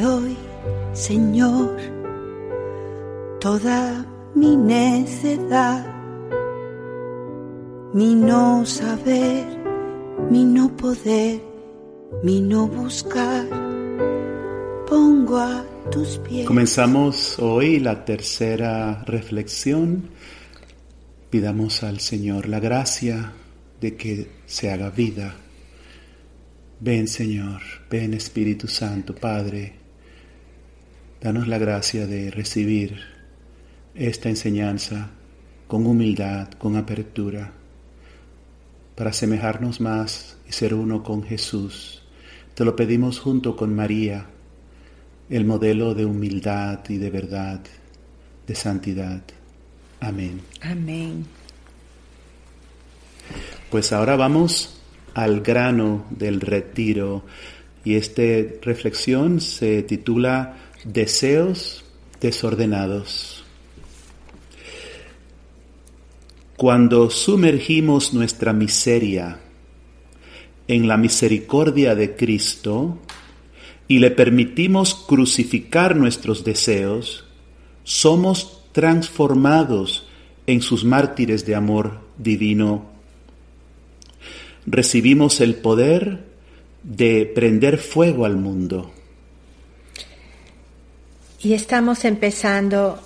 doy, Señor, toda mi necedad, mi no saber, mi no poder, mi no buscar. Pongo a tus pies. Comenzamos hoy la tercera reflexión. Pidamos al Señor la gracia de que se haga vida. Ven Señor, ven Espíritu Santo, Padre, danos la gracia de recibir esta enseñanza con humildad, con apertura, para asemejarnos más y ser uno con Jesús. Te lo pedimos junto con María, el modelo de humildad y de verdad, de santidad. Amén. Amén. Pues ahora vamos al grano del retiro y esta reflexión se titula Deseos desordenados. Cuando sumergimos nuestra miseria en la misericordia de Cristo y le permitimos crucificar nuestros deseos, somos transformados en sus mártires de amor divino. Recibimos el poder de prender fuego al mundo. Y estamos empezando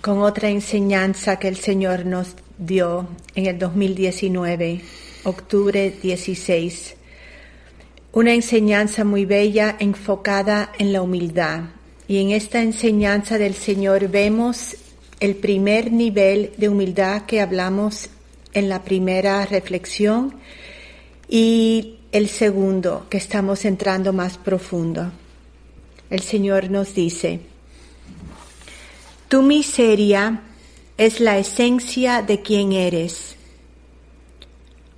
con otra enseñanza que el Señor nos dio en el 2019, octubre 16. Una enseñanza muy bella enfocada en la humildad. Y en esta enseñanza del Señor vemos el primer nivel de humildad que hablamos en la primera reflexión y el segundo que estamos entrando más profundo. El Señor nos dice, tu miseria es la esencia de quien eres.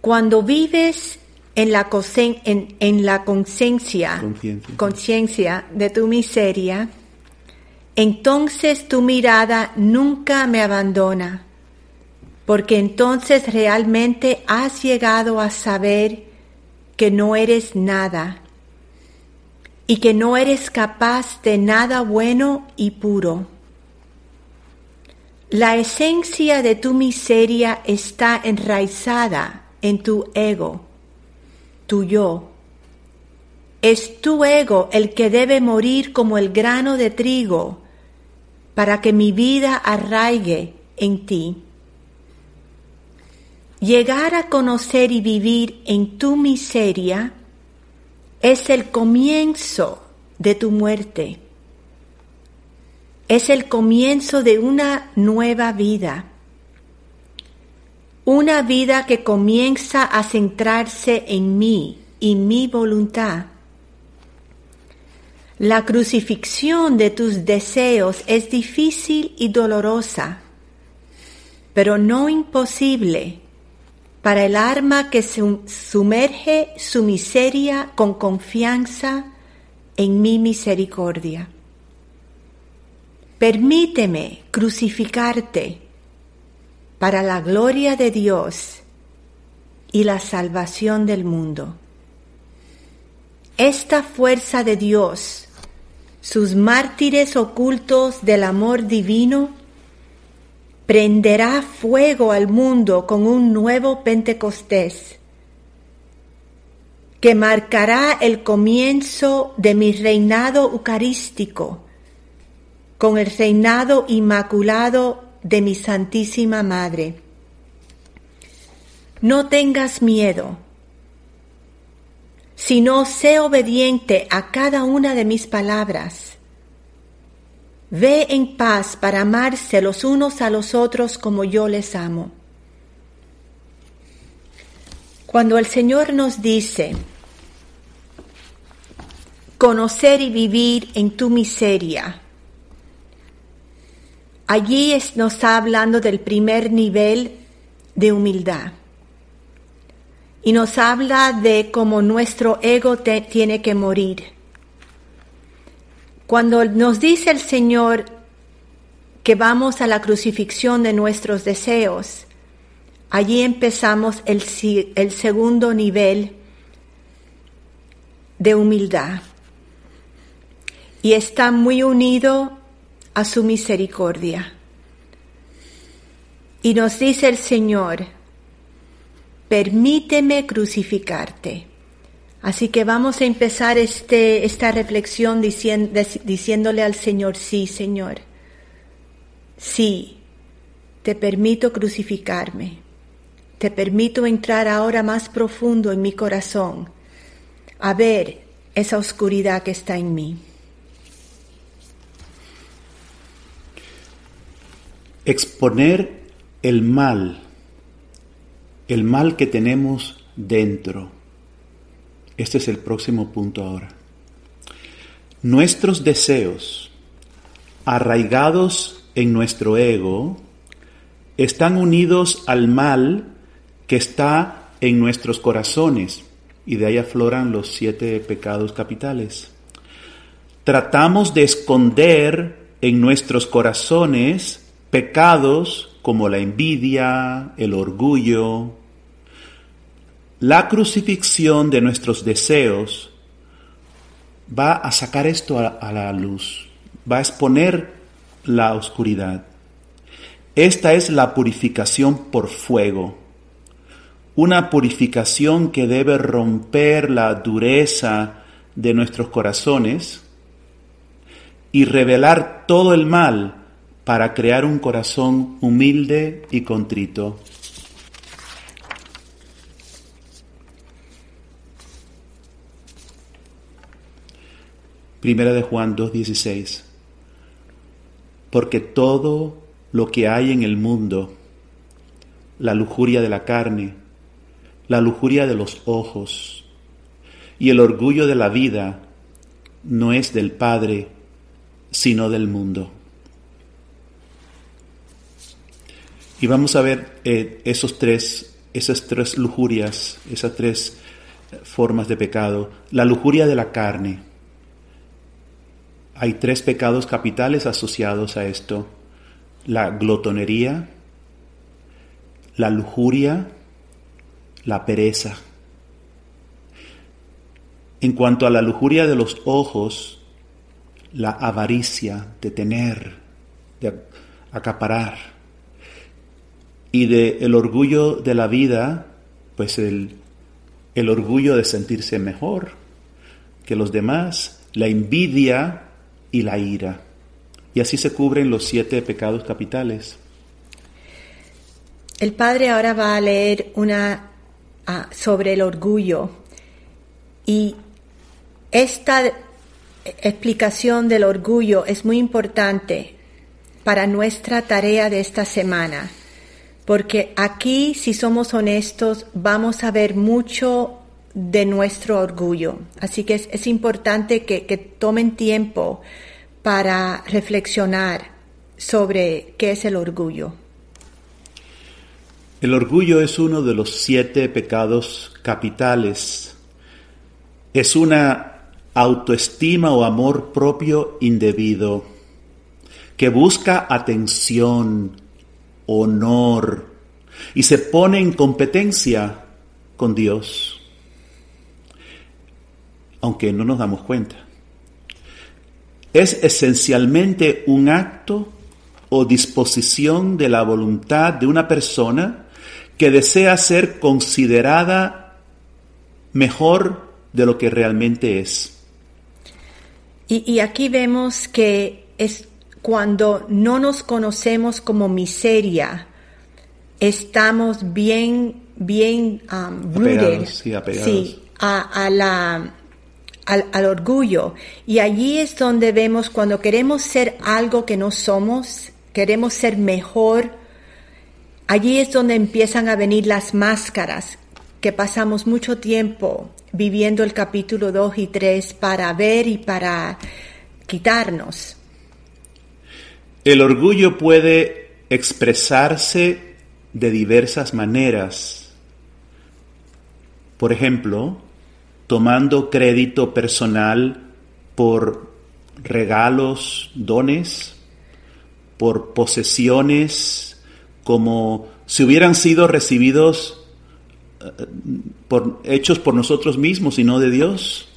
Cuando vives en la, en, en la conciencia, conciencia de tu miseria, entonces tu mirada nunca me abandona, porque entonces realmente has llegado a saber que no eres nada y que no eres capaz de nada bueno y puro. La esencia de tu miseria está enraizada en tu ego, tu yo. Es tu ego el que debe morir como el grano de trigo para que mi vida arraigue en ti. Llegar a conocer y vivir en tu miseria es el comienzo de tu muerte. Es el comienzo de una nueva vida. Una vida que comienza a centrarse en mí y mi voluntad. La crucifixión de tus deseos es difícil y dolorosa, pero no imposible para el alma que sumerge su miseria con confianza en mi misericordia. Permíteme crucificarte para la gloria de Dios y la salvación del mundo. Esta fuerza de Dios, sus mártires ocultos del amor divino, prenderá fuego al mundo con un nuevo Pentecostés que marcará el comienzo de mi reinado eucarístico con el reinado inmaculado de mi Santísima Madre. No tengas miedo, sino sé obediente a cada una de mis palabras Ve en paz para amarse los unos a los otros como yo les amo. Cuando el Señor nos dice, conocer y vivir en tu miseria, allí nos está hablando del primer nivel de humildad. Y nos habla de cómo nuestro ego tiene que morir cuando nos dice el Señor que vamos a la crucifixión de nuestros deseos, allí empezamos el, segundo nivel de humildad. y está muy unido a su misericordia. Y nos dice el Señor, permíteme crucificarte. Así que vamos a empezar este, esta reflexión diciéndole al Señor, sí, Señor, sí, te permito crucificarme, te permito entrar ahora más profundo en mi corazón, a ver esa oscuridad que está en mí. Exponer el mal, el mal que tenemos dentro este es el próximo punto ahora. Nuestros deseos, arraigados en nuestro ego, están unidos al mal que está en nuestros corazones, y de ahí afloran los siete pecados capitales. Tratamos de esconder en nuestros corazones pecados como la envidia, el orgullo, la crucifixión de nuestros deseos va a sacar esto a, la luz, va a exponer la oscuridad. Esta es la purificación por fuego, una purificación que debe romper la dureza de nuestros corazones y revelar todo el mal para crear un corazón humilde y contrito. Primera de Juan 2.16. Porque todo lo que hay en el mundo, la lujuria de la carne, la lujuria de los ojos y el orgullo de la vida, no es del Padre, sino del mundo. Y vamos a ver eh, esos tres, esas tres lujurias, esas tres formas de pecado. La lujuria de la carne. Hay tres pecados capitales asociados a esto. La glotonería, la lujuria, la pereza. En cuanto a la lujuria de los ojos, la avaricia de tener, de acaparar. Y de orgullo de la vida, pues el, el orgullo de sentirse mejor que los demás, la envidia y la ira. Y así se cubren los siete pecados capitales. El padre ahora va a leer una ah, sobre el orgullo y esta explicación del orgullo es muy importante para nuestra tarea de esta semana, porque aquí, si somos honestos, vamos a ver mucho de nuestro orgullo. Así que es, importante que, que, tomen tiempo para reflexionar sobre qué es el orgullo. El orgullo es uno de los siete pecados capitales. Es una autoestima o amor propio indebido que busca atención, honor y se pone en competencia con Dios aunque no nos damos cuenta. Es esencialmente un acto o disposición de la voluntad de una persona que desea ser considerada mejor de lo que realmente es. Y, aquí vemos que es cuando no nos conocemos como miseria, estamos bien, bien um, sí, a, la, al, orgullo. Y allí es donde vemos cuando queremos ser algo que no somos, queremos ser mejor, allí es donde empiezan a venir las máscaras, que pasamos mucho tiempo viviendo el capítulo 2 y 3 para ver y para quitarnos. El orgullo puede expresarse de diversas maneras. Por ejemplo, tomando crédito personal por regalos, dones, por posesiones, como si hubieran sido recibidos eh, por, hechos por nosotros mismos y no de Dios.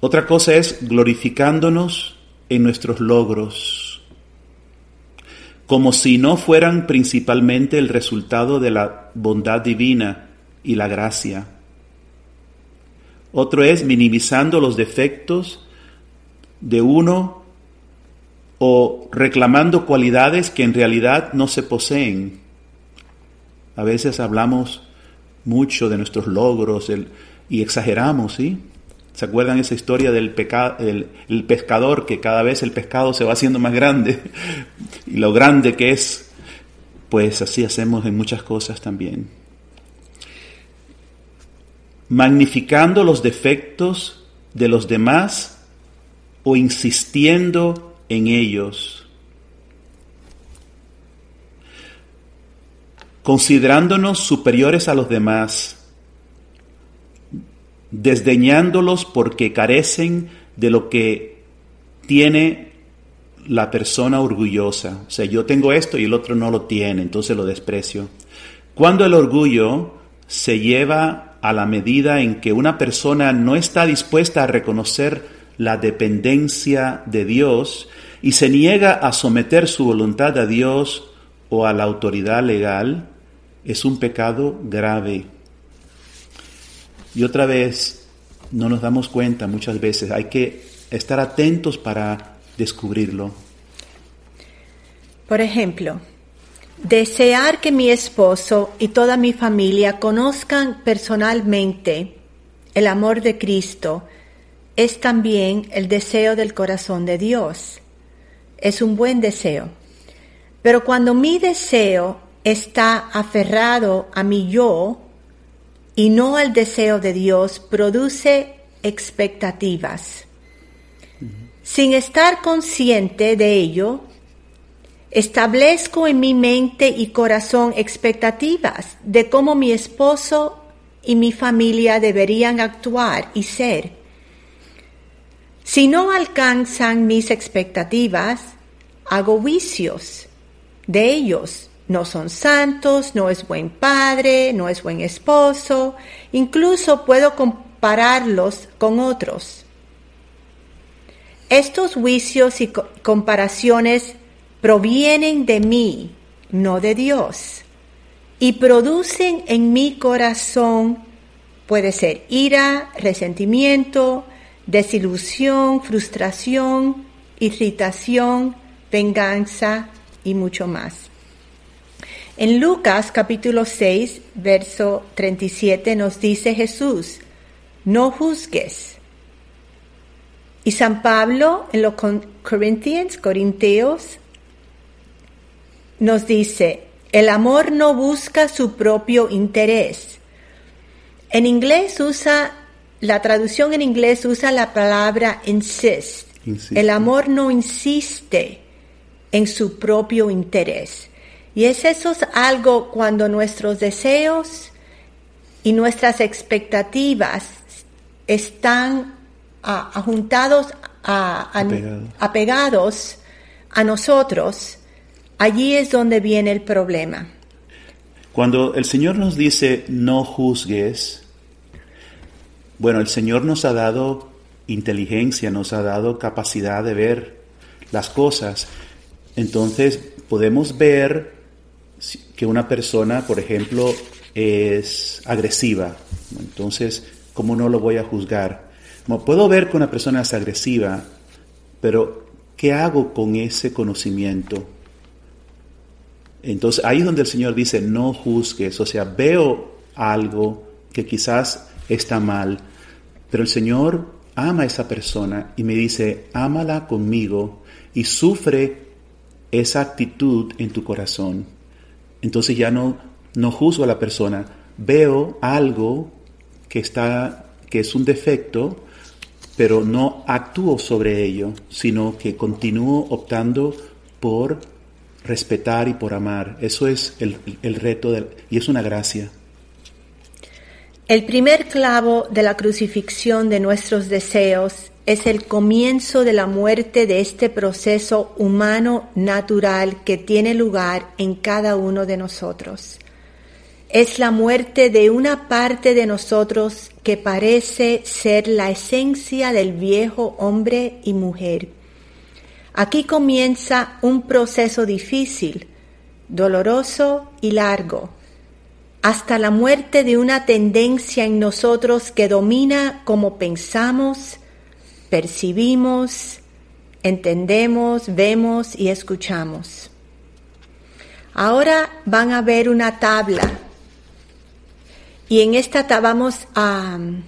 Otra cosa es glorificándonos en nuestros logros, como si no fueran principalmente el resultado de la bondad divina y la gracia. Otro es minimizando los defectos de uno o reclamando cualidades que en realidad no se poseen. A veces hablamos mucho de nuestros logros y exageramos, ¿sí? ¿Se acuerdan esa historia del pescador que cada vez el pescado se va haciendo más grande? y lo grande que es, pues así hacemos en muchas cosas también. Magnificando los defectos de los demás o insistiendo en ellos. Considerándonos superiores a los demás desdeñándolos porque carecen de lo que tiene la persona orgullosa. O sea, yo tengo esto y el otro no lo tiene, entonces lo desprecio. Cuando el orgullo se lleva a la medida en que una persona no está dispuesta a reconocer la dependencia de Dios y se niega a someter su voluntad a Dios o a la autoridad legal, es un pecado grave. Y otra vez, no nos damos cuenta muchas veces, hay que estar atentos para descubrirlo. Por ejemplo, desear que mi esposo y toda mi familia conozcan personalmente el amor de Cristo es también el deseo del corazón de Dios. Es un buen deseo. Pero cuando mi deseo está aferrado a mi yo, y no al deseo de Dios produce expectativas. Sin estar consciente de ello, establezco en mi mente y corazón expectativas de cómo mi esposo y mi familia deberían actuar y ser. Si no alcanzan mis expectativas, hago juicios de ellos no son santos, no es buen padre, no es buen esposo, incluso puedo compararlos con otros. Estos juicios y comparaciones provienen de mí, no de Dios, y producen en mi corazón, puede ser ira, resentimiento, desilusión, frustración, irritación, venganza y mucho más. En Lucas capítulo 6, verso 37 nos dice Jesús, no juzgues. Y San Pablo en los Corinthians, Corintios, nos dice, el amor no busca su propio interés. En inglés usa, la traducción en inglés usa la palabra insist. El amor no insiste en su propio interés. Y es eso algo cuando nuestros deseos y nuestras expectativas están ajuntados, apegados a nosotros, allí es donde viene el problema. Cuando el Señor nos dice no juzgues, bueno, el Señor nos ha dado inteligencia, nos ha dado capacidad de ver las cosas. Entonces podemos ver que una persona, por ejemplo, es agresiva. Entonces, ¿cómo no lo voy a juzgar? puedo ver que una persona es agresiva, pero ¿qué hago con ese conocimiento? Entonces, ahí es donde el Señor dice, no juzgues. O sea, veo algo que quizás está mal, pero el Señor ama a esa persona y me dice, ámala conmigo y sufre esa actitud en tu corazón. Entonces ya no, no juzgo a la persona, veo algo que, está, que es un defecto, pero no actúo sobre ello, sino que continúo optando por respetar y por amar. Eso es el, el reto y es una gracia. El primer clavo de la crucifixión de nuestros deseos es el comienzo de la muerte de este proceso humano natural que tiene lugar en cada uno de nosotros. es la muerte de una parte de nosotros que parece ser la esencia del viejo hombre y mujer. Aquí comienza un proceso difícil, doloroso y largo, hasta la muerte de una tendencia en nosotros que domina cómo pensamos, percibimos, entendemos, vemos y escuchamos. Ahora van a ver una tabla y en esta vamos a um,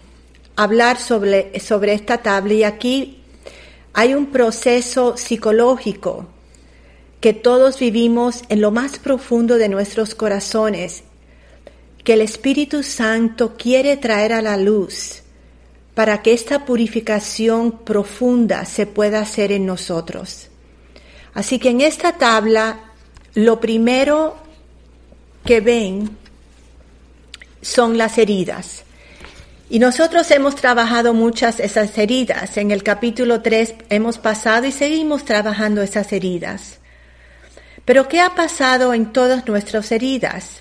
hablar sobre, sobre esta tabla y aquí hay un proceso psicológico que todos vivimos en lo más profundo de nuestros corazones, que el Espíritu Santo quiere traer a la luz para que esta purificación profunda se pueda hacer en nosotros. Así que en esta tabla, lo primero que ven son las heridas. Y nosotros hemos trabajado muchas esas heridas. En el capítulo 3 hemos pasado y seguimos trabajando esas heridas. Pero ¿qué ha pasado en todas nuestras heridas?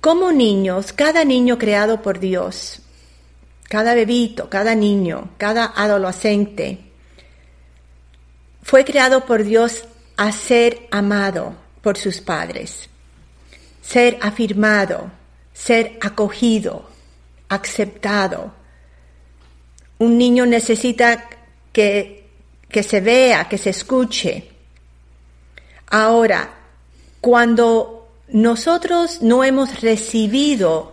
Como niños, cada niño creado por Dios, cada bebito, cada niño, cada adolescente, fue creado por Dios a ser amado por sus padres, ser afirmado, ser acogido, aceptado. Un niño necesita que, que se vea, que se escuche. Ahora, cuando nosotros no hemos recibido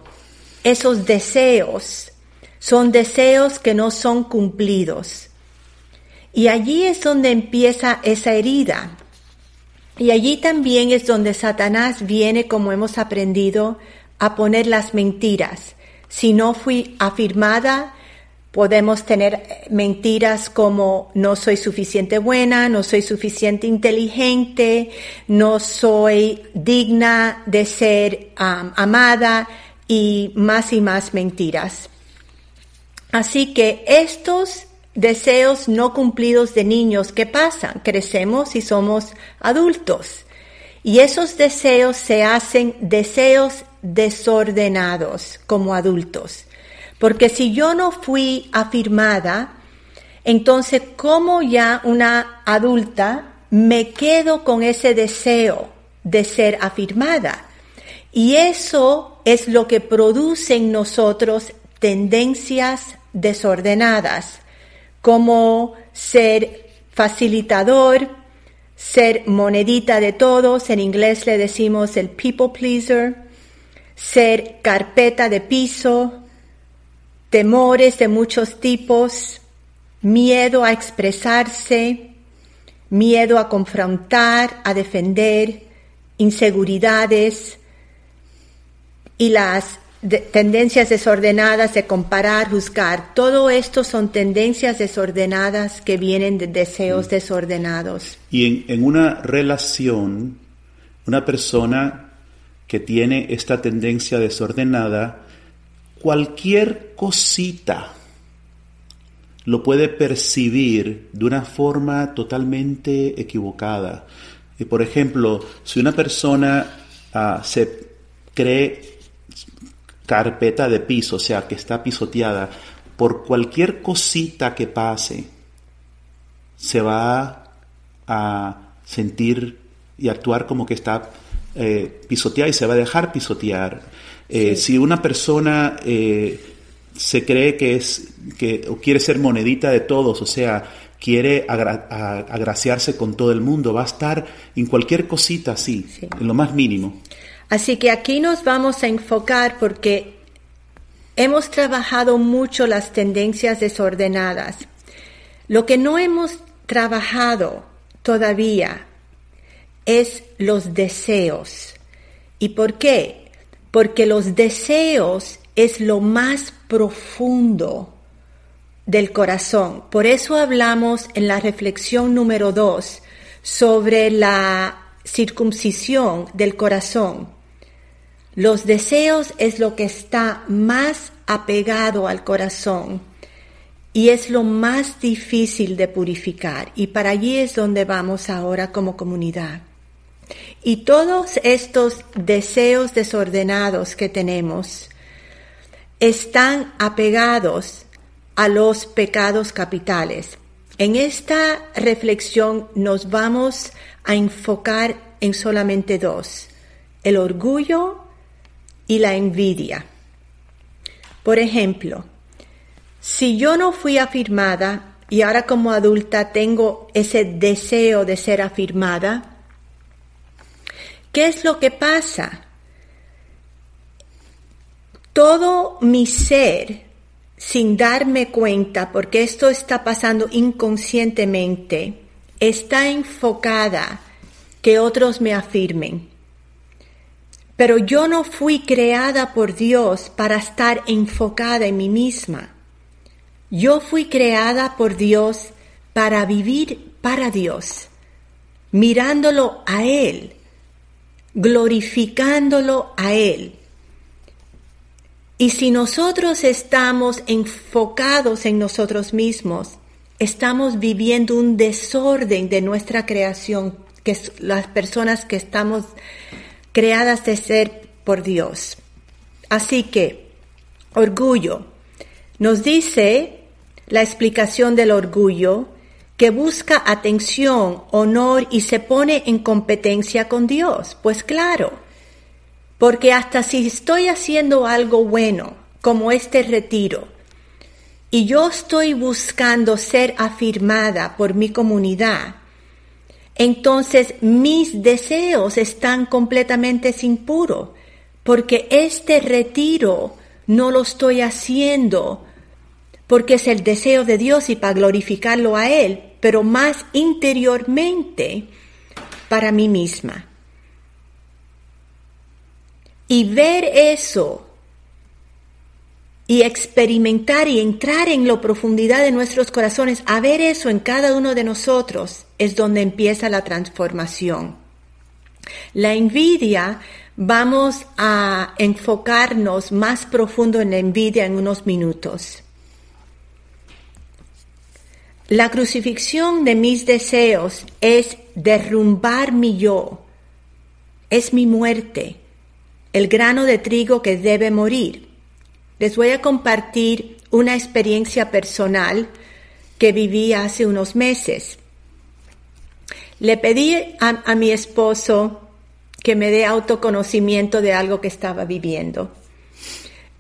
esos deseos, son deseos que no son cumplidos. Y allí es donde empieza esa herida. Y allí también es donde Satanás viene, como hemos aprendido, a poner las mentiras. Si no fui afirmada, podemos tener mentiras como no soy suficiente buena, no soy suficiente inteligente, no soy digna de ser amada y más y más mentiras. Así que estos deseos no cumplidos de niños, ¿qué pasan? Crecemos y somos adultos. Y esos deseos se hacen deseos desordenados como adultos. Porque si yo no fui afirmada, entonces como ya una adulta me quedo con ese deseo de ser afirmada. Y eso es lo que produce en nosotros tendencias desordenadas, como ser facilitador, ser monedita de todos, en inglés le decimos el people pleaser, ser carpeta de piso, temores de muchos tipos, miedo a expresarse, miedo a confrontar, a defender, inseguridades y las tendencias desordenadas de comparar, juzgar. Todo esto son tendencias desordenadas que vienen de deseos desordenados. Y en, en una relación, una persona que tiene esta tendencia desordenada, cualquier cosita lo puede percibir de una forma totalmente equivocada. Y por ejemplo, si una persona ah, se cree carpeta de piso, o sea, que está pisoteada, por cualquier cosita que pase, se va a sentir y actuar como que está eh, pisotear y se va a dejar pisotear. Eh, si una persona eh, se cree que es que o quiere ser monedita de todos, o sea, quiere agraciarse con todo el mundo, va a estar en cualquier cosita así, en lo más mínimo. Así que aquí nos vamos a enfocar porque hemos trabajado mucho las tendencias desordenadas. Lo que no hemos trabajado todavía es los deseos. ¿Y por qué? Porque los deseos es lo más profundo del corazón. Por eso hablamos en la reflexión número dos sobre la circuncisión del corazón. Los deseos es lo que está más apegado al corazón y es lo más difícil de purificar y para allí es donde vamos ahora como comunidad. Y todos estos deseos desordenados que tenemos están apegados a los pecados capitales. En esta reflexión nos vamos a enfocar en solamente dos, el orgullo y la envidia. Por ejemplo, si yo no fui afirmada y ahora como adulta tengo ese deseo de ser afirmada, ¿qué es lo que pasa? Todo mi ser, sin darme cuenta, porque esto está pasando inconscientemente, está enfocada que otros me afirmen. Pero yo no fui creada por Dios para estar enfocada en mí misma. Yo fui creada por Dios para vivir para Dios, mirándolo a Él, glorificándolo a Él. Y si nosotros estamos enfocados en nosotros mismos, estamos viviendo un desorden de nuestra creación, que es las personas que estamos creadas de ser por Dios. Así que, orgullo. Nos dice la explicación del orgullo, que busca atención, honor y se pone en competencia con Dios. Pues claro, porque hasta si estoy haciendo algo bueno, como este retiro, y yo estoy buscando ser afirmada por mi comunidad, entonces mis deseos están completamente sin puro, porque este retiro no lo estoy haciendo porque es el deseo de Dios y para glorificarlo a Él, pero más interiormente para mí misma. Y ver eso y experimentar y entrar en la profundidad de nuestros corazones, a ver eso en cada uno de nosotros, es donde empieza la transformación. La envidia, vamos a enfocarnos más profundo en la envidia en unos minutos. La crucifixión de mis deseos es derrumbar mi yo, es mi muerte, el grano de trigo que debe morir. Les voy a compartir una experiencia personal que viví hace unos meses. Le pedí a, mi esposo que me dé autoconocimiento de algo que estaba viviendo.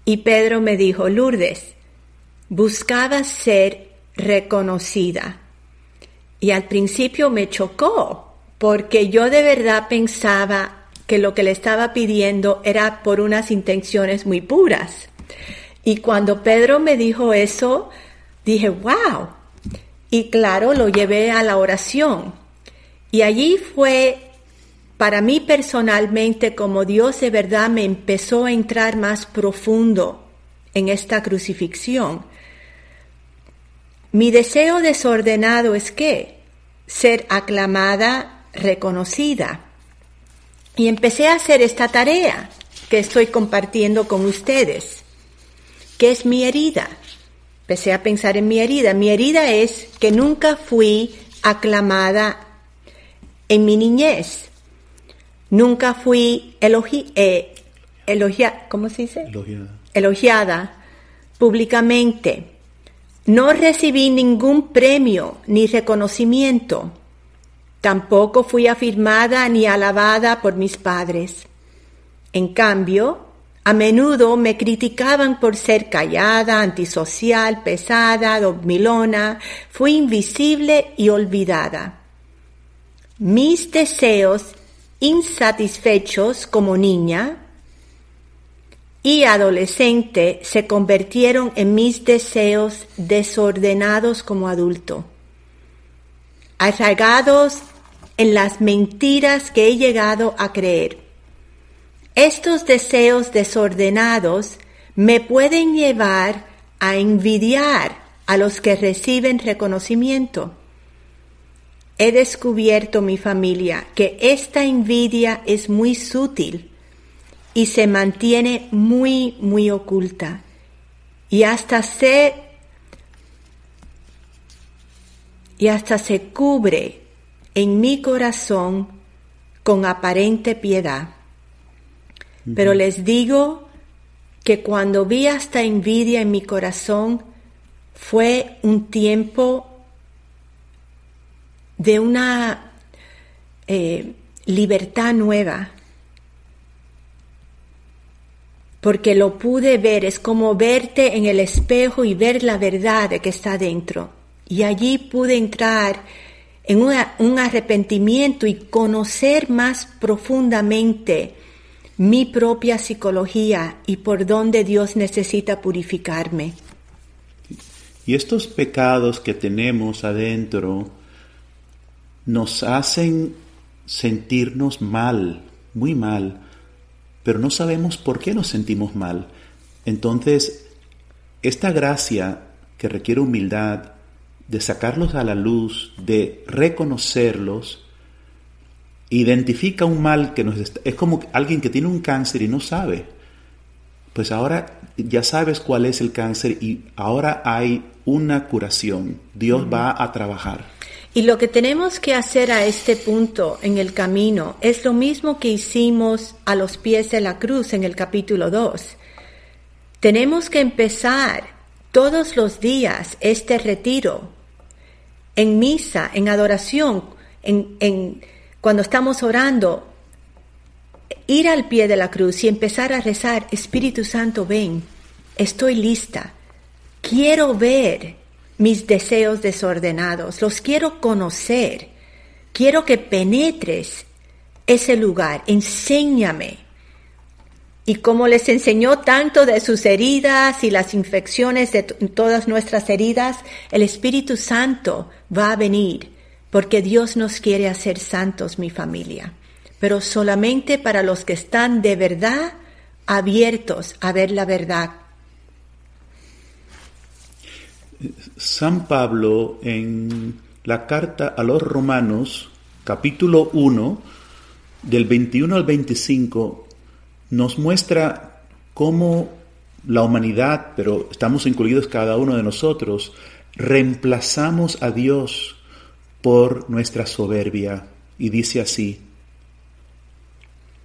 Y Pedro me dijo, Lourdes, buscaba ser reconocida. Y al principio me chocó, porque yo de verdad pensaba que lo que le estaba pidiendo era por unas intenciones muy puras. Y cuando Pedro me dijo eso, dije, wow. Y claro, lo llevé a la oración. Y allí fue para mí personalmente como Dios de verdad me empezó a entrar más profundo en esta crucifixión mi deseo desordenado es que ser aclamada, reconocida. Y empecé a hacer esta tarea que estoy compartiendo con ustedes, que es mi herida. Empecé a pensar en mi herida. Mi herida es que nunca fui aclamada en mi niñez. Nunca fui elogi eh, ¿cómo se dice? Elogiada. Elogiada públicamente. No recibí ningún premio ni reconocimiento. Tampoco fui afirmada ni alabada por mis padres. En cambio, a menudo me criticaban por ser callada, antisocial, pesada, dormilona, fui invisible y olvidada. Mis deseos insatisfechos como niña y adolescente se convirtieron en mis deseos desordenados como adulto, arraigados en las mentiras que he llegado a creer. Estos deseos desordenados me pueden llevar a envidiar a los que reciben reconocimiento. He descubierto mi familia que esta envidia es muy sutil y se mantiene muy, muy oculta. Y hasta se, y hasta se cubre en mi corazón con aparente piedad. Pero les digo que cuando vi esta envidia en mi corazón, fue un tiempo de una eh, libertad nueva, porque lo pude ver, es como verte en el espejo y ver la verdad que está dentro. Y allí pude entrar en un arrepentimiento y conocer más profundamente mi propia psicología y por dónde Dios necesita purificarme. Y estos pecados que tenemos adentro nos hacen sentirnos mal, muy mal, pero no sabemos por qué nos sentimos mal. Entonces, esta gracia que requiere humildad, de sacarlos a la luz, de reconocerlos, identifica un mal que nos está, es como alguien que tiene un cáncer y no sabe. Pues ahora ya sabes cuál es el cáncer y ahora hay una curación. Dios va a trabajar. Y lo que tenemos que hacer a este punto en el camino es lo mismo que hicimos a los pies de la cruz en el capítulo 2. Tenemos que empezar todos los días este retiro en misa, en adoración, en, cuando estamos orando, ir al pie de la cruz y empezar a rezar, Espíritu Santo, ven, estoy lista, quiero ver mis deseos desordenados, los quiero conocer, quiero que penetres ese lugar, enséñame. Y como les enseñó tanto de sus heridas y las infecciones de todas nuestras heridas, el Espíritu Santo va a venir, porque Dios nos quiere hacer santos, mi familia, pero solamente para los que están de verdad abiertos a ver la verdad. San Pablo en la carta a los romanos, capítulo 1, del 21 al 25, nos muestra cómo la humanidad, pero estamos incluidos cada uno de nosotros, reemplazamos a Dios por nuestra soberbia. Y dice así,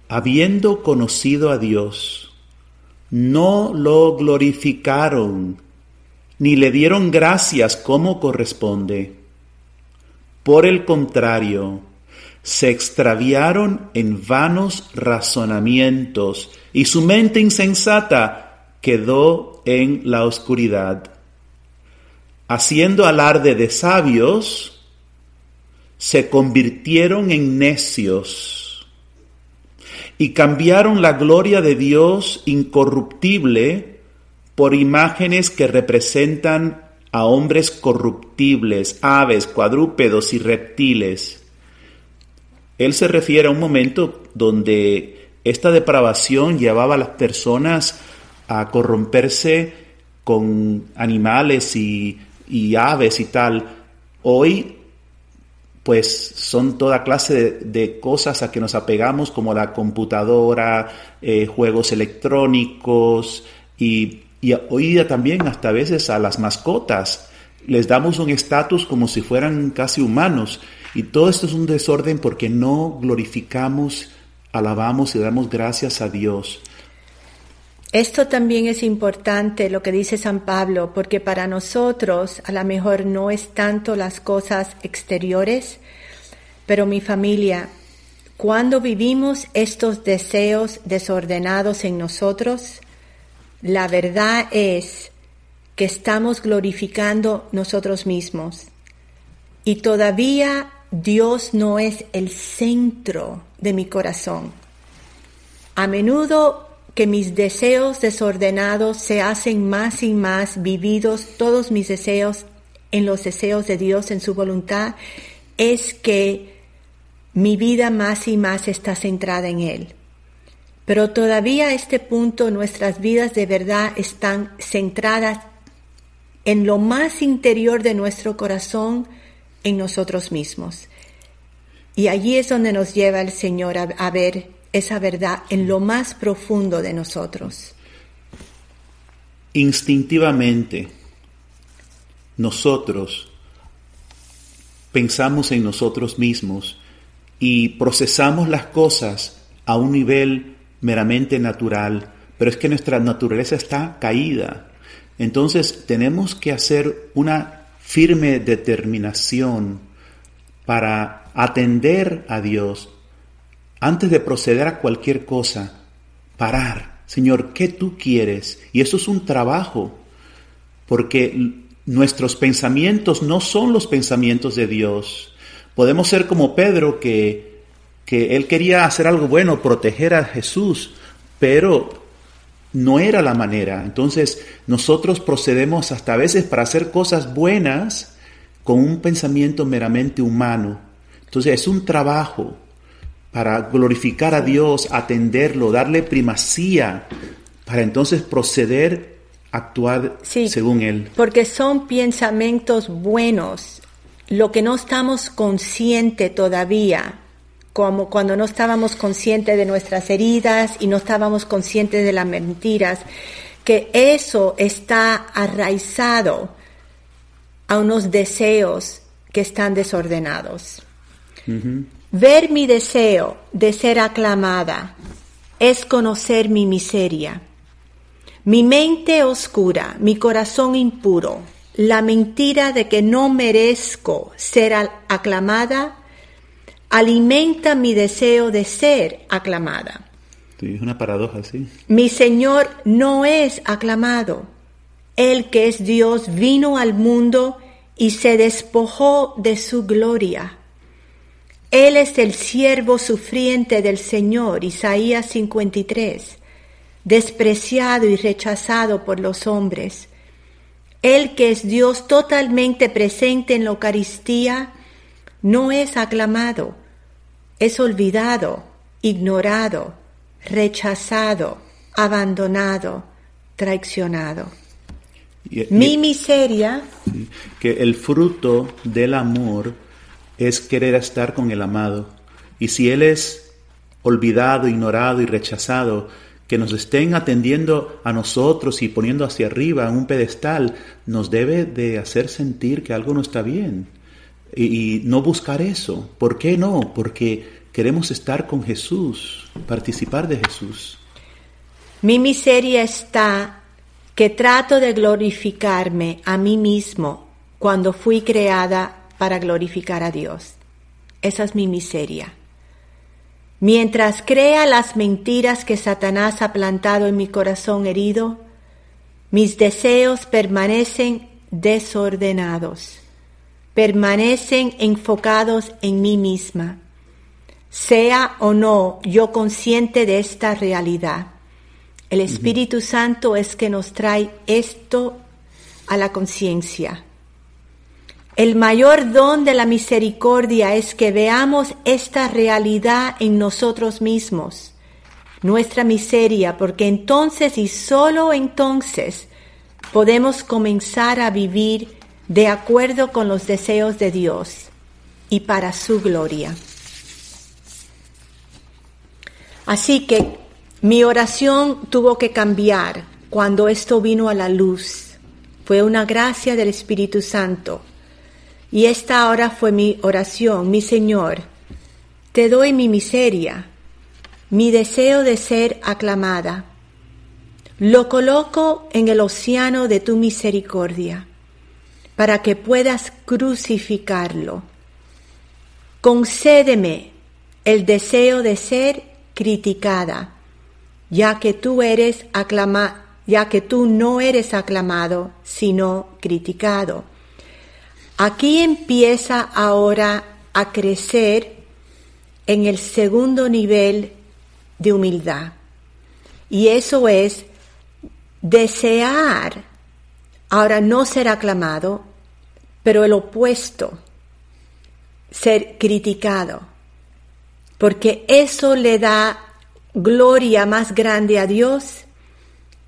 habiendo conocido a Dios, no lo glorificaron, ni le dieron gracias como corresponde. Por el contrario, se extraviaron en vanos razonamientos y su mente insensata quedó en la oscuridad. Haciendo alarde de sabios, se convirtieron en necios y cambiaron la gloria de Dios incorruptible por imágenes que representan a hombres corruptibles, aves, cuadrúpedos y reptiles él se refiere a un momento donde esta depravación llevaba a las personas a corromperse con animales y, aves y tal. Hoy, pues son toda clase de, cosas a que nos apegamos, como la computadora, eh, juegos electrónicos y, y hoy también hasta a veces a las mascotas. Les damos un estatus como si fueran casi humanos. Y todo esto es un desorden porque no glorificamos, alabamos y damos gracias a Dios. Esto también es importante lo que dice San Pablo, porque para nosotros a lo mejor no es tanto las cosas exteriores, pero mi familia, cuando vivimos estos deseos desordenados en nosotros, la verdad es que estamos glorificando nosotros mismos. Y todavía Dios no es el centro de mi corazón. A menudo que mis deseos desordenados se hacen más y más vividos, todos mis deseos en los deseos de Dios, en su voluntad, es que mi vida más y más está centrada en Él. Pero todavía a este punto nuestras vidas de verdad están centradas en lo más interior de nuestro corazón, en nosotros mismos. Y allí es donde nos lleva el Señor a, ver esa verdad en lo más profundo de nosotros. Instintivamente, nosotros pensamos en nosotros mismos y procesamos las cosas a un nivel meramente natural, pero es que nuestra naturaleza está caída. Entonces tenemos que hacer una firme determinación para atender a Dios antes de proceder a cualquier cosa, parar. Señor, ¿qué tú quieres? Y eso es un trabajo, porque nuestros pensamientos no son los pensamientos de Dios. Podemos ser como Pedro, que, que él quería hacer algo bueno, proteger a Jesús, pero no era la manera. Entonces nosotros procedemos hasta a veces para hacer cosas buenas con un pensamiento meramente humano. Entonces es un trabajo para glorificar a Dios, atenderlo, darle primacía, para entonces proceder a actuar según Él. Porque son pensamientos buenos, lo que no estamos conscientes todavía, como cuando no estábamos conscientes de nuestras heridas y no estábamos conscientes de las mentiras, que eso está arraizado a unos deseos que están desordenados. Ver mi deseo de ser aclamada es conocer mi miseria. Mi mente oscura, mi corazón impuro, la mentira de que no merezco ser aclamada, alimenta mi deseo de ser aclamada. Sí, es una paradoja, sí. Mi Señor no es aclamado. El que es Dios vino al mundo y se despojó de su gloria él es el siervo sufriente del Señor, Isaías 53, despreciado y rechazado por los hombres. Él que es Dios totalmente presente en la Eucaristía, no es aclamado, es olvidado, ignorado, rechazado, abandonado, traicionado. Mi miseria. Que el fruto del amor es querer estar con el amado. Y si Él es olvidado, ignorado y rechazado, que nos estén atendiendo a nosotros y poniendo hacia arriba en un pedestal, nos debe de hacer sentir que algo no está bien. Y, no buscar eso. ¿Por qué no? Porque queremos estar con Jesús, participar de Jesús. Mi miseria está que trato de glorificarme a mí mismo cuando fui creada para glorificar a Dios. Esa es mi miseria. Mientras crea las mentiras que Satanás ha plantado en mi corazón herido, mis deseos permanecen desordenados, permanecen enfocados en mí misma. Sea o no yo consciente de esta realidad, el Espíritu Santo es que nos trae esto a la conciencia. El mayor don de la misericordia es que veamos esta realidad en nosotros mismos, nuestra miseria, porque entonces y solo entonces podemos comenzar a vivir de acuerdo con los deseos de Dios y para su gloria. Así que mi oración tuvo que cambiar cuando esto vino a la luz. Fue una gracia del Espíritu Santo y esta ahora fue mi oración, mi Señor. Te doy mi miseria, mi deseo de ser aclamada. Lo coloco en el océano de tu misericordia, para que puedas crucificarlo. Concédeme el deseo de ser criticada, ya que tú eres ya que tú no eres aclamado, sino criticado Aquí empieza ahora a crecer en el segundo nivel de humildad. Y eso es desear, ahora no ser aclamado, pero el opuesto, ser criticado. Porque eso le da gloria más grande a Dios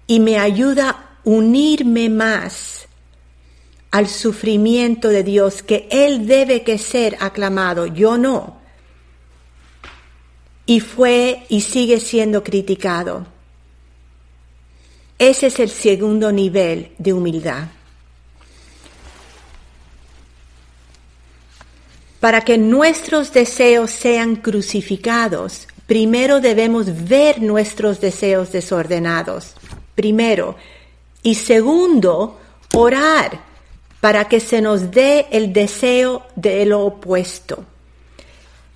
y me ayuda a unirme más al sufrimiento de Dios, que Él debe que ser aclamado, yo no. Y fue y sigue siendo criticado. Ese es el segundo nivel de humildad. para que nuestros deseos sean crucificados, primero debemos ver nuestros deseos desordenados. Primero. Y segundo, orar para que se nos dé el deseo de lo opuesto.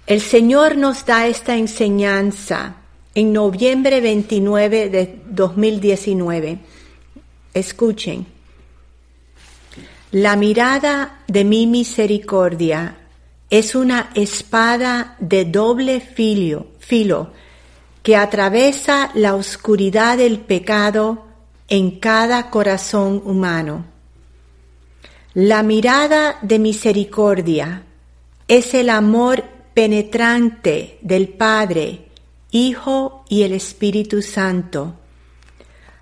El Señor nos da esta enseñanza en noviembre 29 de 2019. Escuchen. La mirada de mi misericordia es una espada de doble filo, filo que atraviesa la oscuridad del pecado en cada corazón humano. La mirada de misericordia es el amor penetrante del Padre, Hijo y el Espíritu Santo.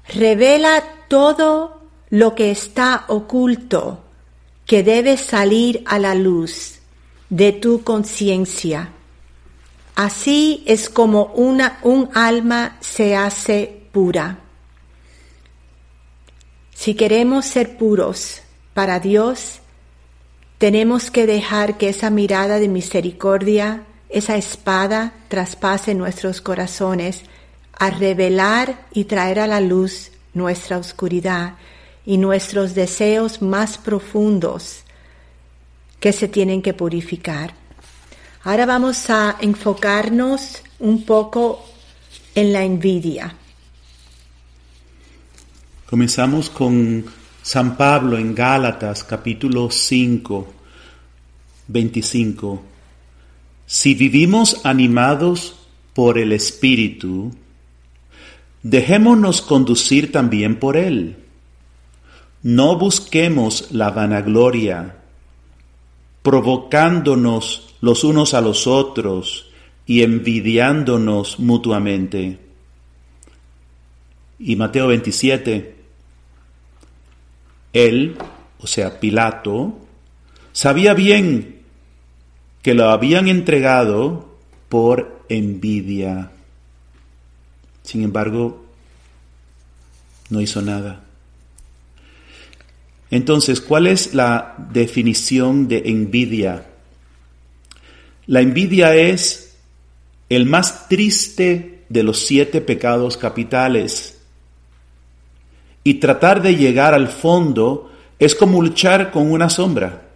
Revela todo lo que está oculto, que debe salir a la luz de tu conciencia. Así es como una, un alma se hace pura. Si queremos ser puros para Dios, tenemos que dejar que esa mirada de misericordia, esa espada, traspase nuestros corazones a revelar y traer a la luz nuestra oscuridad y nuestros deseos más profundos que se tienen que purificar. Ahora vamos a enfocarnos un poco en la envidia. Comenzamos con San Pablo en Gálatas capítulo 5, 25. Si vivimos animados por el Espíritu, dejémonos conducir también por Él. No busquemos la vanagloria provocándonos los unos a los otros y envidiándonos mutuamente. Y Mateo 27, él, o sea, Pilato, sabía bien que lo habían entregado por envidia. Sin embargo, no hizo nada. Entonces, ¿cuál es la definición de envidia? La envidia es el más triste de los siete pecados capitales. Y tratar de llegar al fondo es como luchar con una sombra.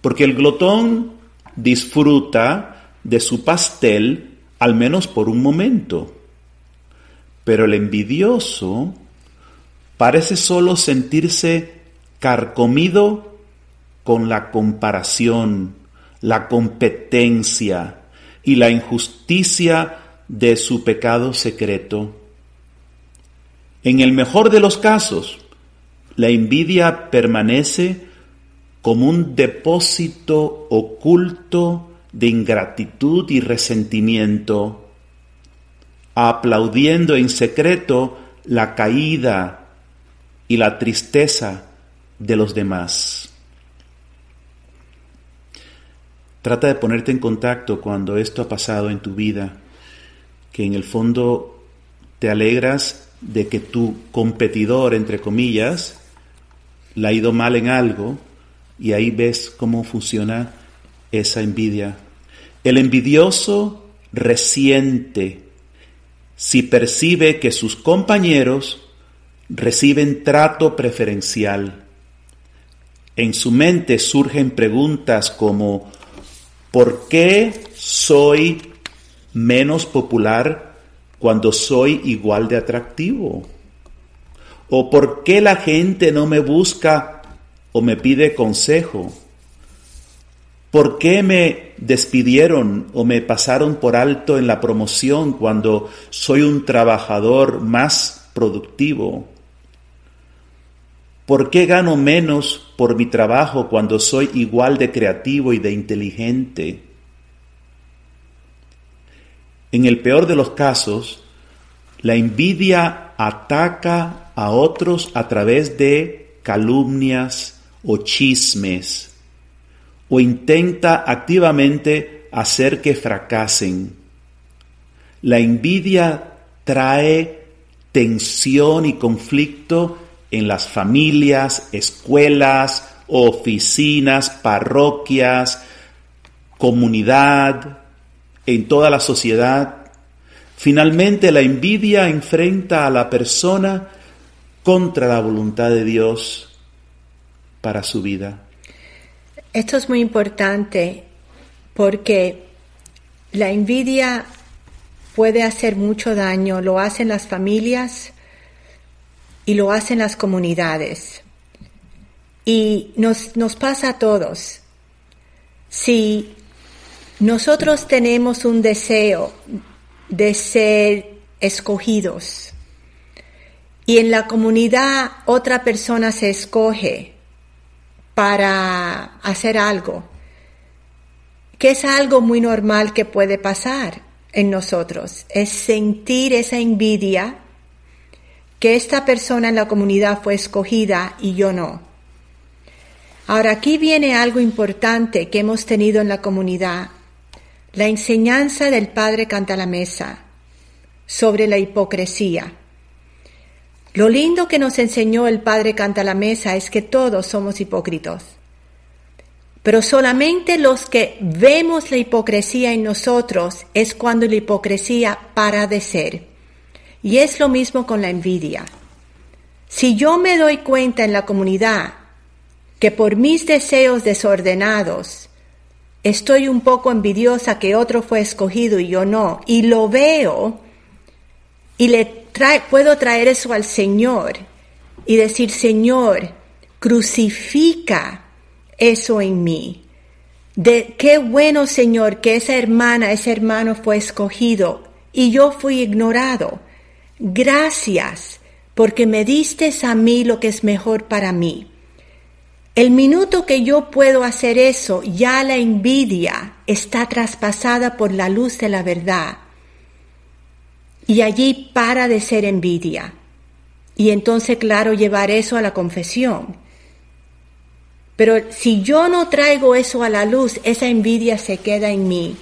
Porque el glotón disfruta de su pastel al menos por un momento. Pero el envidioso parece solo sentirse carcomido con la comparación, la competencia y la injusticia de su pecado secreto. En el mejor de los casos, la envidia permanece como un depósito oculto de ingratitud y resentimiento, aplaudiendo en secreto la caída y la tristeza de los demás. Trata de ponerte en contacto cuando esto ha pasado en tu vida, que en el fondo te alegras de que tu competidor, entre comillas, le ha ido mal en algo y ahí ves cómo funciona esa envidia. El envidioso resiente si percibe que sus compañeros reciben trato preferencial. En su mente surgen preguntas como ¿por qué soy menos popular cuando soy igual de atractivo? ¿O por qué la gente no me busca o me pide consejo? ¿Por qué me despidieron o me pasaron por alto en la promoción cuando soy un trabajador más productivo? ¿Por qué gano menos por mi trabajo cuando soy igual de creativo y de inteligente? En el peor de los casos, la envidia ataca a otros a través de calumnias o chismes, o intenta activamente hacer que fracasen. La envidia trae tensión y conflicto en las familias, escuelas, oficinas, parroquias, comunidad, en toda la sociedad. Finalmente la envidia enfrenta a la persona contra la voluntad de Dios para su vida. Esto es muy importante porque la envidia puede hacer mucho daño, lo hacen las familias y lo hacen las comunidades. Y nos, nos pasa a todos. Si nosotros tenemos un deseo de ser escogidos y en la comunidad otra persona se escoge para hacer algo, que es algo muy normal que puede pasar en nosotros, es sentir esa envidia que esta persona en la comunidad fue escogida y yo no. Ahora aquí viene algo importante que hemos tenido en la comunidad la enseñanza del Padre Canta la Mesa sobre la hipocresía. Lo lindo que nos enseñó el Padre Canta la Mesa es que todos somos hipócritas, pero solamente los que vemos la hipocresía en nosotros es cuando la hipocresía para de ser. Y es lo mismo con la envidia. Si yo me doy cuenta en la comunidad que por mis deseos desordenados estoy un poco envidiosa que otro fue escogido y yo no, y lo veo y le puedo traer eso al Señor y decir, Señor, crucifica eso en mí. De qué bueno, Señor, que esa hermana, ese hermano fue escogido y yo fui ignorado. Gracias, porque me diste a mí lo que es mejor para mí. El minuto que yo puedo hacer eso, ya la envidia está traspasada por la luz de la verdad. Y allí para de ser envidia. Y entonces, claro, llevar eso a la confesión. Pero si yo no traigo eso a la luz, esa envidia se queda en mí.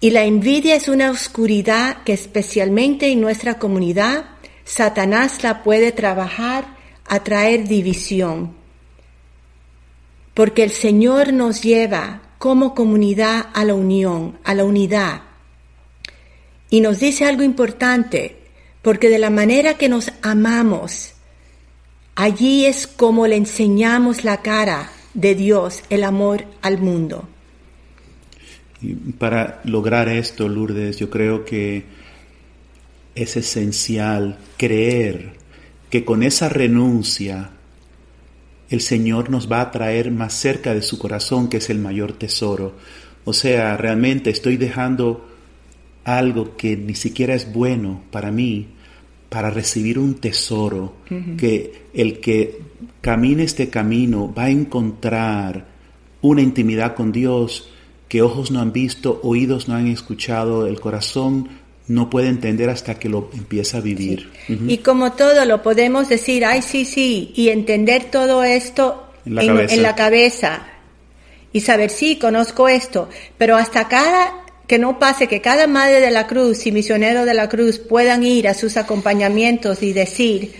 Y la envidia es una oscuridad que especialmente en nuestra comunidad, Satanás la puede trabajar a traer división porque el Señor nos lleva como comunidad a la unión, a la unidad. Y nos dice algo importante, porque de la manera que nos amamos, allí es como le enseñamos la cara de Dios, el amor al mundo. Para lograr esto, Lourdes, yo creo que es esencial creer que con esa renuncia el Señor nos va a traer más cerca de su corazón, que es el mayor tesoro. O sea, realmente estoy dejando algo que ni siquiera es bueno para mí, para recibir un tesoro, que el que camine este camino va a encontrar una intimidad con Dios que ojos no han visto, oídos no han escuchado, el corazón no puede entender hasta que lo empieza a vivir. Y como todo lo podemos decir, ay, sí, sí, y entender todo esto en la, cabeza. y saber, sí, conozco esto, pero hasta cada, que no pase que cada madre de la cruz y misionero de la cruz puedan ir a sus acompañamientos y decir,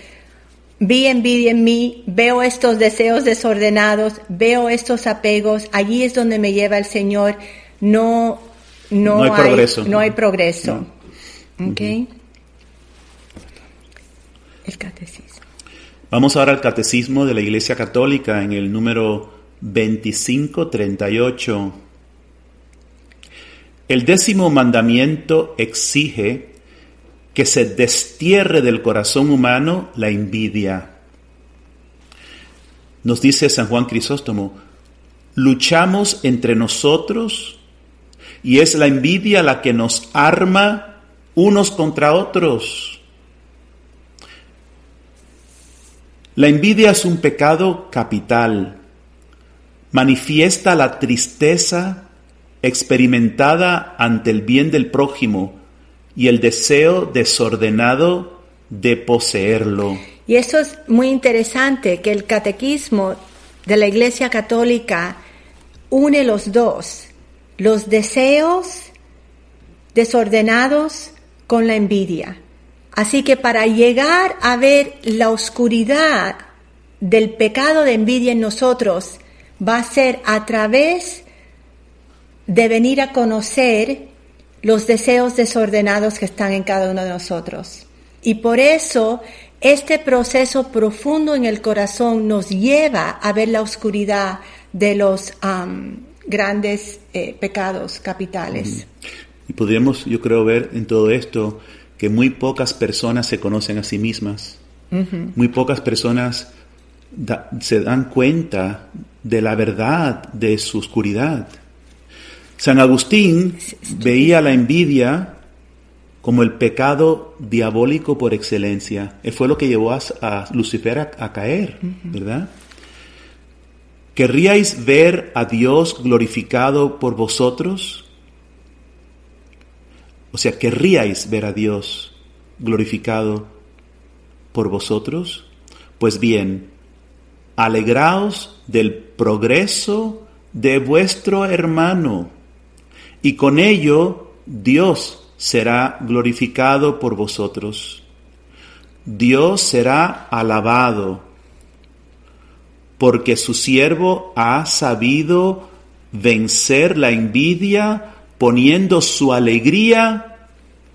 vi envidia en mí, veo estos deseos desordenados, veo estos apegos, allí es donde me lleva el Señor, no, no, hay, progreso. No hay progreso. El catecismo. Vamos ahora al catecismo de la Iglesia Católica en el número 2538. El décimo mandamiento exige que se destierre del corazón humano la envidia. Nos dice San Juan Crisóstomo, luchamos entre nosotros y es la envidia la que nos arma unos contra otros. La envidia es un pecado capital. Manifiesta la tristeza experimentada ante el bien del prójimo y el deseo desordenado de poseerlo. Y eso es muy interesante, que el catequismo de la Iglesia Católica une los dos, los deseos desordenados con la envidia. Así que para llegar a ver la oscuridad del pecado de envidia en nosotros, va a ser a través de venir a conocer los deseos desordenados que están en cada uno de nosotros. Y por eso este proceso profundo en el corazón nos lleva a ver la oscuridad de los grandes eh, pecados capitales. Y podríamos, yo creo, ver en todo esto que muy pocas personas se conocen a sí mismas. Muy pocas personas da- se dan cuenta de la verdad de su oscuridad. San Agustín veía la envidia como el pecado diabólico por excelencia. Y fue lo que llevó a, a Lucifer a, a caer, ¿verdad? ¿Querríais ver a Dios glorificado por vosotros? O sea, ¿querríais ver a Dios glorificado por vosotros? Pues bien, alegraos del progreso de vuestro hermano, y con ello Dios será glorificado por vosotros. Dios será alabado, porque su siervo ha sabido vencer la envidia poniendo su alegría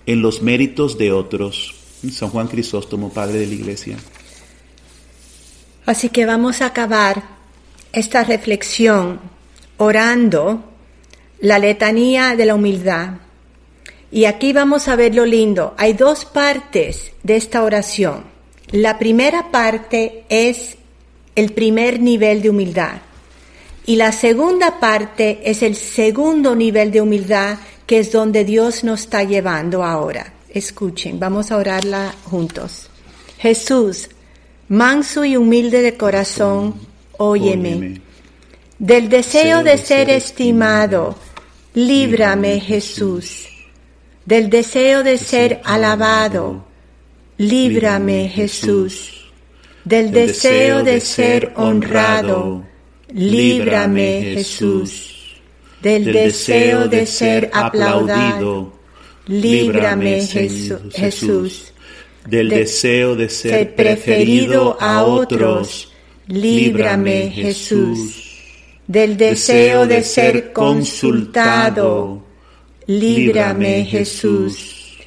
en los méritos de otros. San Juan Crisóstomo, padre de la iglesia. Así que vamos a acabar esta reflexión orando la letanía de la humildad. Y aquí vamos a ver lo lindo. Hay dos partes de esta oración. La primera parte es el primer nivel de humildad. Y la segunda parte es el segundo nivel de humildad, que es donde Dios nos está llevando ahora. Escuchen, vamos a orarla juntos. Jesús, manso y humilde de corazón, óyeme. Del deseo de ser estimado, líbrame Jesús. Del deseo de ser alabado, líbrame Jesús. Del deseo de ser honrado, líbrame Jesús. Del deseo de ser aplaudido, líbrame Jesús. Del deseo de ser preferido a otros, líbrame Jesús. Del deseo de ser consultado, líbrame Jesús.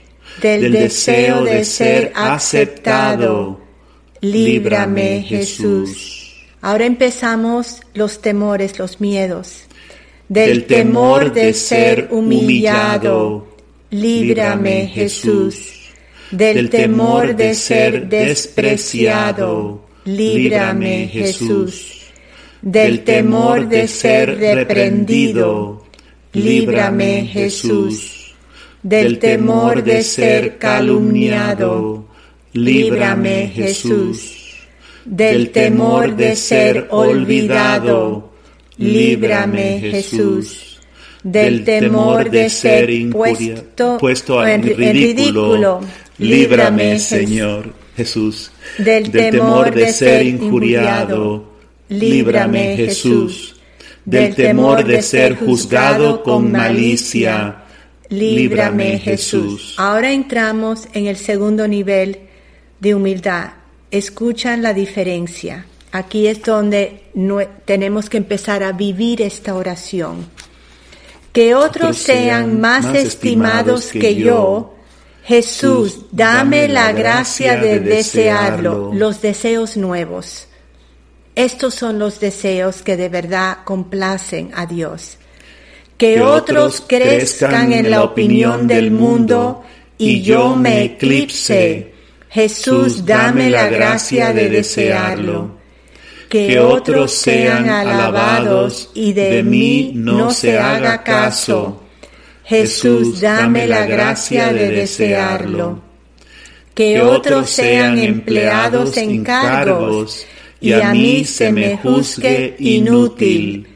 Del deseo de ser aceptado, líbrame Jesús. Ahora empezamos los temores, los miedos. Del temor de ser humillado, líbrame Jesús. Del temor de ser despreciado, líbrame Jesús. Del temor de ser reprendido, líbrame Jesús. Del temor de ser calumniado, líbrame Jesús. Del temor de ser olvidado, líbrame Jesús. Del temor de ser injuria- puesto, en, ridículo, líbrame. Señor Jesús. Del temor de ser injuriado, líbrame Jesús. Del temor de ser juzgado con malicia, líbrame Jesús. Ahora entramos en el segundo nivel de humildad. Escuchan la diferencia. Aquí es donde tenemos que empezar a vivir esta oración. Que otros sean más estimados que yo. Jesús, dame la gracia de desearlo, los deseos nuevos. Estos son los deseos que de verdad complacen a Dios. Que, otros crezcan en la opinión del mundo y yo me eclipse. Jesús, dame la gracia de desearlo. Que otros sean alabados y de mí no se haga caso. Jesús, dame la gracia de desearlo. Que otros sean empleados en cargos y a mí se me juzgue inútil.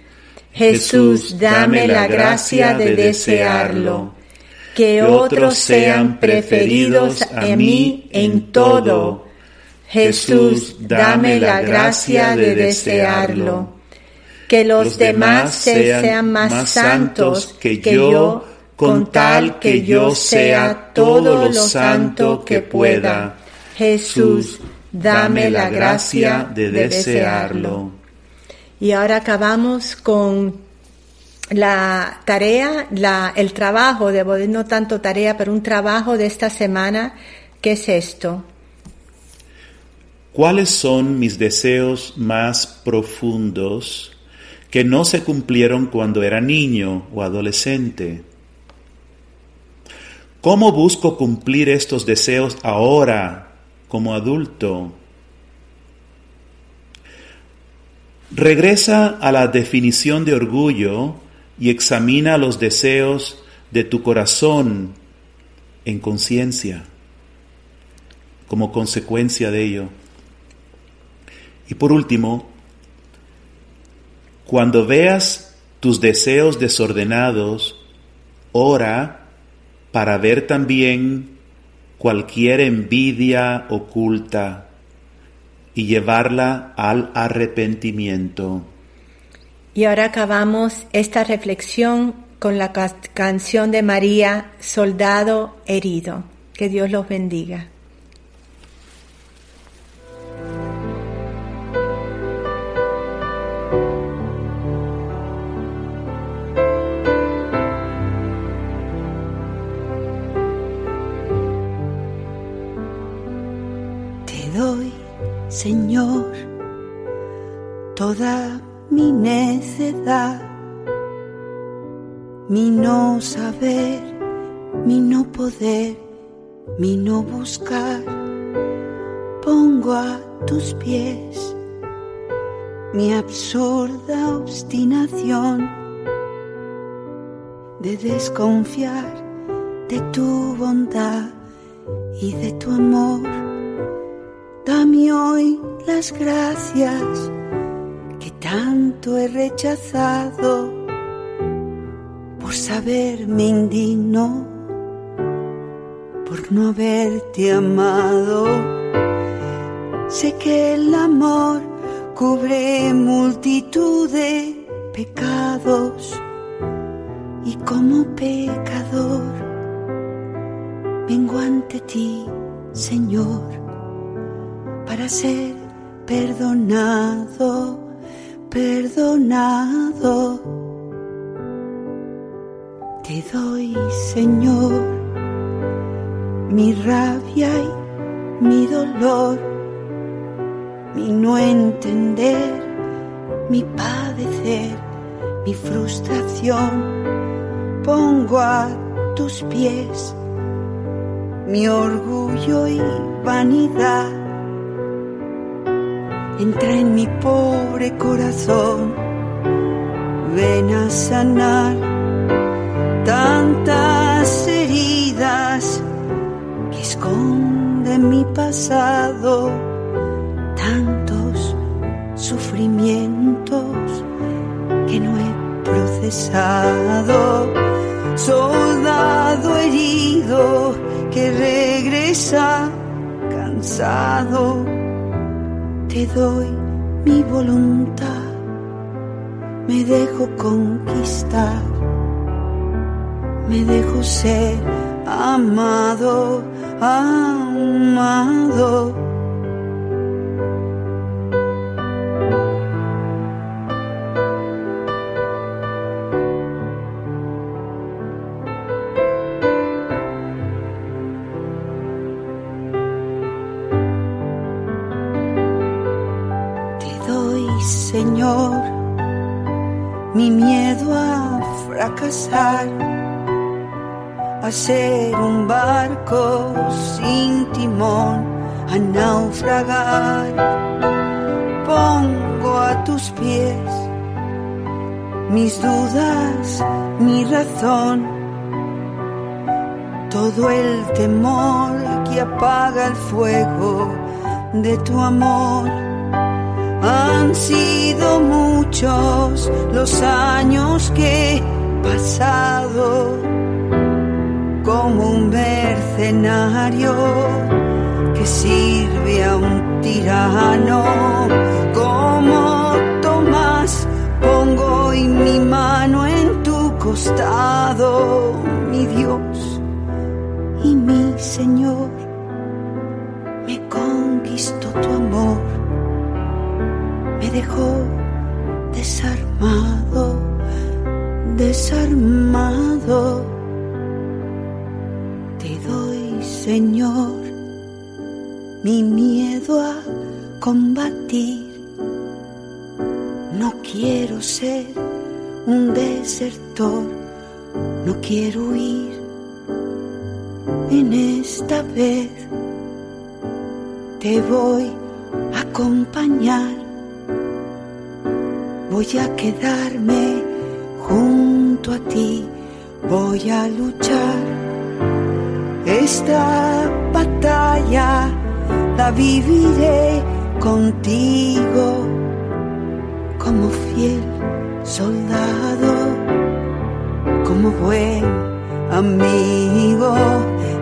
Jesús, dame la gracia de desearlo. Que otros sean preferidos a mí en todo. Jesús, dame la gracia de desearlo. Que los demás se- sean más santos que yo, con tal que yo sea todo lo santo que pueda. Jesús, dame la gracia de desearlo. Y ahora acabamos con la tarea, la, el trabajo, debo decir, no tanto tarea, pero un trabajo de esta semana, ¿qué es esto? ¿Cuáles son mis deseos más profundos que no se cumplieron cuando era niño o adolescente? ¿Cómo busco cumplir estos deseos ahora como adulto? Regresa a la definición de orgullo y examina los deseos de tu corazón en conciencia como consecuencia de ello. Y por último, cuando veas tus deseos desordenados, ora para ver también cualquier envidia oculta y llevarla al arrepentimiento. Y ahora acabamos esta reflexión con la canción de María, Soldado herido. Que Dios los bendiga. Señor, toda mi necedad, mi no saber, mi no poder, mi no buscar, pongo a tus pies mi absurda obstinación de desconfiar de tu bondad y de tu amor Dame hoy las gracias que tanto he rechazado por saberme indigno, por no haberte amado. Sé que el amor cubre multitud de pecados y como pecador vengo ante ti, Señor para ser perdonado, perdonado. Te doy, Señor, mi rabia y mi dolor, mi no entender, mi padecer, mi frustración. Pongo a tus pies mi orgullo y vanidad entra en mi pobre corazón, ven a sanar tantas heridas que esconde mi pasado, tantos sufrimientos que no he procesado, soldado herido que regresa cansado te doy mi voluntad, me dejo conquistar, me dejo ser amado, amado. A ser un barco sin timón, a naufragar. Pongo a tus pies mis dudas, mi razón, todo el temor que apaga el fuego de tu amor han sido muchos los años que pasado como un mercenario que sirve a un tirano. Como Tomás, pongo hoy mi mano en tu costado, mi Dios y mi Señor. Me conquistó tu amor dejó desarmado, desarmado. Te doy, Señor, mi miedo a combatir. No quiero ser un desertor, no quiero huir en esta vez. Te voy a acompañar, voy a quedarme a ti, voy a luchar. Esta batalla la viviré contigo como fiel soldado, como buen amigo.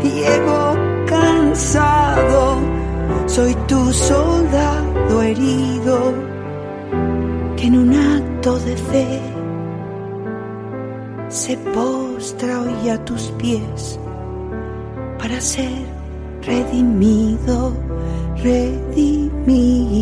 Llego cansado, soy tu soldado herido, que en un acto de fe se postra hoy a tus pies para ser redimido, redimido.